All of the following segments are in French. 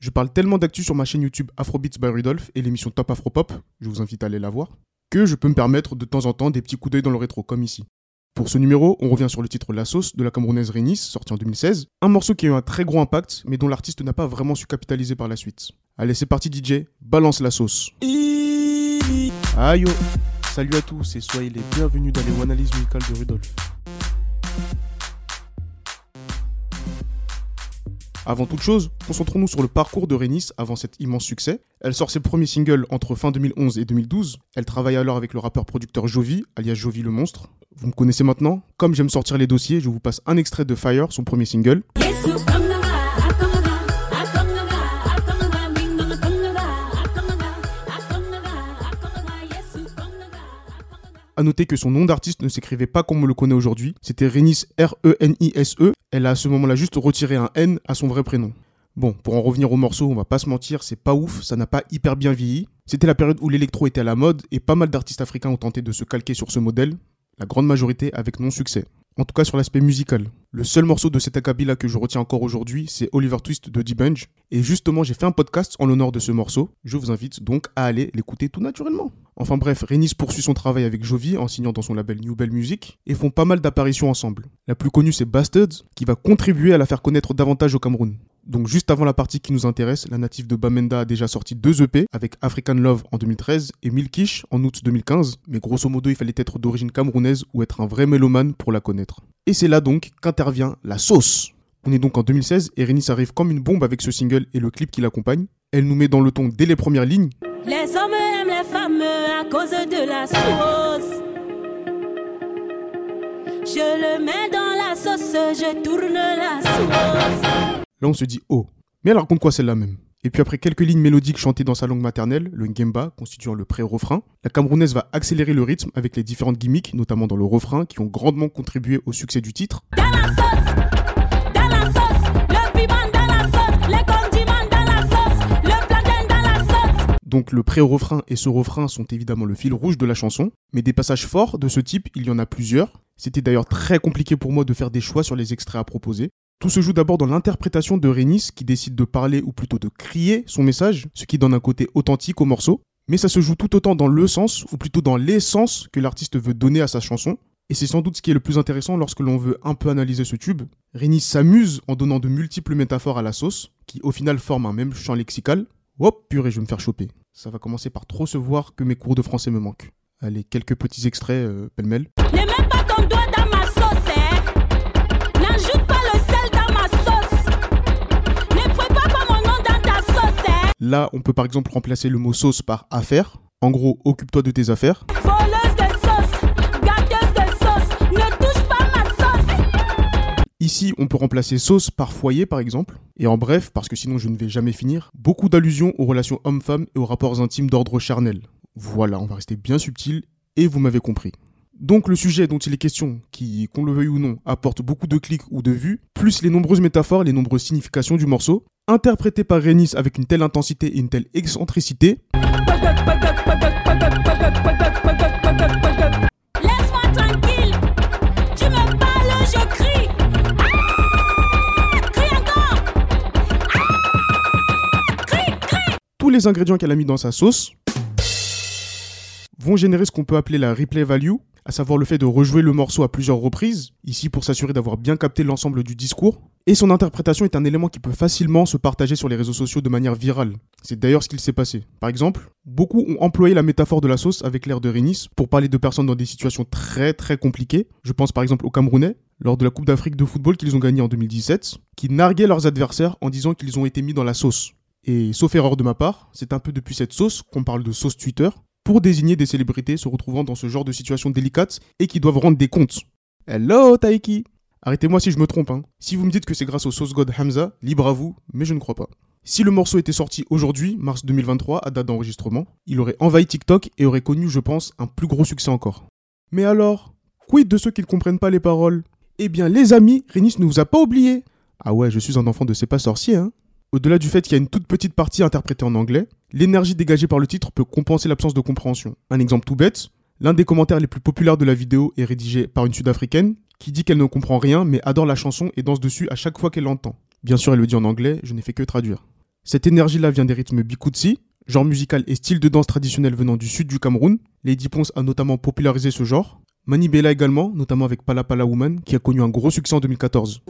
Je parle tellement d'actu sur ma chaîne YouTube Afrobeats by Rudolph et l'émission Top Afropop, je vous invite à aller la voir, que je peux me permettre de temps en temps des petits coups d'œil dans le rétro, comme ici. Pour ce numéro, on revient sur le titre La Sauce de la Camerounaise Rénis, sorti en 2016. Un morceau qui a eu un très gros impact, mais dont l'artiste n'a pas vraiment su capitaliser par la suite. Allez, c'est parti DJ, balance la sauce. Aïe oh. Salut à tous et soyez les bienvenus dans les analyses musicales de Rudolph. Avant toute chose, concentrons-nous sur le parcours de Rénis avant cet immense succès. Elle sort ses premiers singles entre fin 2011 et 2012. Elle travaille alors avec le rappeur-producteur Jovi, alias Jovi le Monstre. Vous me connaissez maintenant Comme j'aime sortir les dossiers, je vous passe un extrait de Fire, son premier single. A noter que son nom d'artiste ne s'écrivait pas comme on le connaît aujourd'hui, c'était Renis R-E-N-I-S-E. E. Elle a à ce moment-là juste retiré un N à son vrai prénom. Bon, pour en revenir au morceau, on va pas se mentir, c'est pas ouf, ça n'a pas hyper bien vieilli. C'était la période où l'électro était à la mode et pas mal d'artistes africains ont tenté de se calquer sur ce modèle, la grande majorité avec non-succès en tout cas sur l'aspect musical. Le seul morceau de cet acabit-là que je retiens encore aujourd'hui, c'est Oliver Twist de D-Bunge. Et justement, j'ai fait un podcast en l'honneur de ce morceau. Je vous invite donc à aller l'écouter tout naturellement. Enfin bref, Renis poursuit son travail avec Jovi en signant dans son label New Bell Music et font pas mal d'apparitions ensemble. La plus connue, c'est Bastards, qui va contribuer à la faire connaître davantage au Cameroun. Donc juste avant la partie qui nous intéresse, la native de Bamenda a déjà sorti deux EP avec African Love en 2013 et Milkish en août 2015, mais grosso modo il fallait être d'origine camerounaise ou être un vrai mélomane pour la connaître. Et c'est là donc qu'intervient la sauce. On est donc en 2016 et Renis arrive comme une bombe avec ce single et le clip qui l'accompagne. Elle nous met dans le ton dès les premières lignes. Les hommes aiment les femmes à cause de la sauce. Je le mets dans la sauce, je tourne la sauce. Là, on se dit oh. Mais elle raconte quoi celle-là même? Et puis après quelques lignes mélodiques chantées dans sa langue maternelle, le ngemba constituant le pré-refrain, la Camerounaise va accélérer le rythme avec les différentes gimmicks, notamment dans le refrain, qui ont grandement contribué au succès du titre. Donc le pré-refrain et ce refrain sont évidemment le fil rouge de la chanson, mais des passages forts de ce type, il y en a plusieurs. C'était d'ailleurs très compliqué pour moi de faire des choix sur les extraits à proposer. Tout se joue d'abord dans l'interprétation de Rénis qui décide de parler ou plutôt de crier son message, ce qui donne un côté authentique au morceau. Mais ça se joue tout autant dans le sens, ou plutôt dans l'essence que l'artiste veut donner à sa chanson. Et c'est sans doute ce qui est le plus intéressant lorsque l'on veut un peu analyser ce tube. Rénis s'amuse en donnant de multiples métaphores à la sauce, qui au final forment un même champ lexical. Hop, purée, je vais me faire choper. Ça va commencer par trop se voir que mes cours de français me manquent. Allez, quelques petits extraits euh, pêle-mêle. Là, on peut par exemple remplacer le mot sauce par affaire. En gros, occupe-toi de tes affaires. Ici, on peut remplacer sauce par foyer, par exemple. Et en bref, parce que sinon je ne vais jamais finir, beaucoup d'allusions aux relations hommes-femmes et aux rapports intimes d'ordre charnel. Voilà, on va rester bien subtil, et vous m'avez compris. Donc le sujet dont il est question, qui, qu'on le veuille ou non, apporte beaucoup de clics ou de vues, plus les nombreuses métaphores, les nombreuses significations du morceau, interprété par Renis avec une telle intensité et une telle excentricité. Tous les ingrédients qu'elle a mis dans sa sauce vont générer ce qu'on peut appeler la replay value, à savoir le fait de rejouer le morceau à plusieurs reprises, ici pour s'assurer d'avoir bien capté l'ensemble du discours. Et son interprétation est un élément qui peut facilement se partager sur les réseaux sociaux de manière virale. C'est d'ailleurs ce qu'il s'est passé. Par exemple, beaucoup ont employé la métaphore de la sauce avec l'air de Rénis pour parler de personnes dans des situations très très compliquées. Je pense par exemple aux Camerounais, lors de la Coupe d'Afrique de football qu'ils ont gagnée en 2017, qui narguaient leurs adversaires en disant qu'ils ont été mis dans la sauce. Et sauf erreur de ma part, c'est un peu depuis cette sauce qu'on parle de sauce Twitter, pour désigner des célébrités se retrouvant dans ce genre de situation délicate et qui doivent rendre des comptes. Hello Taiki Arrêtez-moi si je me trompe. Hein. Si vous me dites que c'est grâce au Sauce God Hamza, libre à vous, mais je ne crois pas. Si le morceau était sorti aujourd'hui, mars 2023, à date d'enregistrement, il aurait envahi TikTok et aurait connu, je pense, un plus gros succès encore. Mais alors, quid de ceux qui ne comprennent pas les paroles? Eh bien, les amis, Rénis ne vous a pas oublié. Ah ouais, je suis un enfant de C'est pas sorcier, hein. Au-delà du fait qu'il y a une toute petite partie interprétée en anglais, l'énergie dégagée par le titre peut compenser l'absence de compréhension. Un exemple tout bête, l'un des commentaires les plus populaires de la vidéo est rédigé par une sud-africaine qui dit qu'elle ne comprend rien mais adore la chanson et danse dessus à chaque fois qu'elle l'entend. Bien sûr, elle le dit en anglais, je n'ai fait que traduire. Cette énergie-là vient des rythmes bikutsi, genre musical et style de danse traditionnel venant du sud du Cameroun. Lady Ponce a notamment popularisé ce genre. Mani Bella également, notamment avec Pala Pala Woman, qui a connu un gros succès en 2014.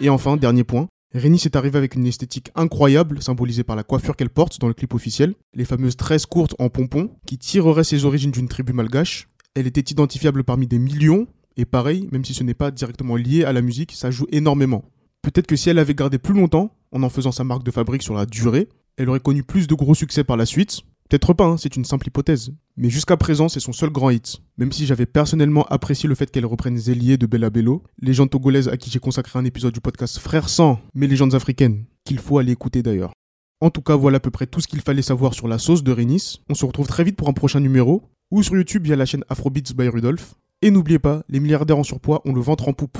Et enfin, dernier point, Rénis est arrivée avec une esthétique incroyable, symbolisée par la coiffure qu'elle porte dans le clip officiel, les fameuses tresses courtes en pompons, qui tireraient ses origines d'une tribu malgache. Elle était identifiable parmi des millions, et pareil, même si ce n'est pas directement lié à la musique, ça joue énormément. Peut-être que si elle avait gardé plus longtemps, en en faisant sa marque de fabrique sur la durée, elle aurait connu plus de gros succès par la suite, Peut-être pas, hein, c'est une simple hypothèse. Mais jusqu'à présent, c'est son seul grand hit. Même si j'avais personnellement apprécié le fait qu'elle reprenne Zélier de Bella Bello, légende togolaise à qui j'ai consacré un épisode du podcast Frères sans, mais légendes africaines, qu'il faut aller écouter d'ailleurs. En tout cas, voilà à peu près tout ce qu'il fallait savoir sur la sauce de Rénis. On se retrouve très vite pour un prochain numéro, ou sur YouTube via la chaîne Afrobeats by Rudolph. Et n'oubliez pas, les milliardaires en surpoids ont le ventre en poupe.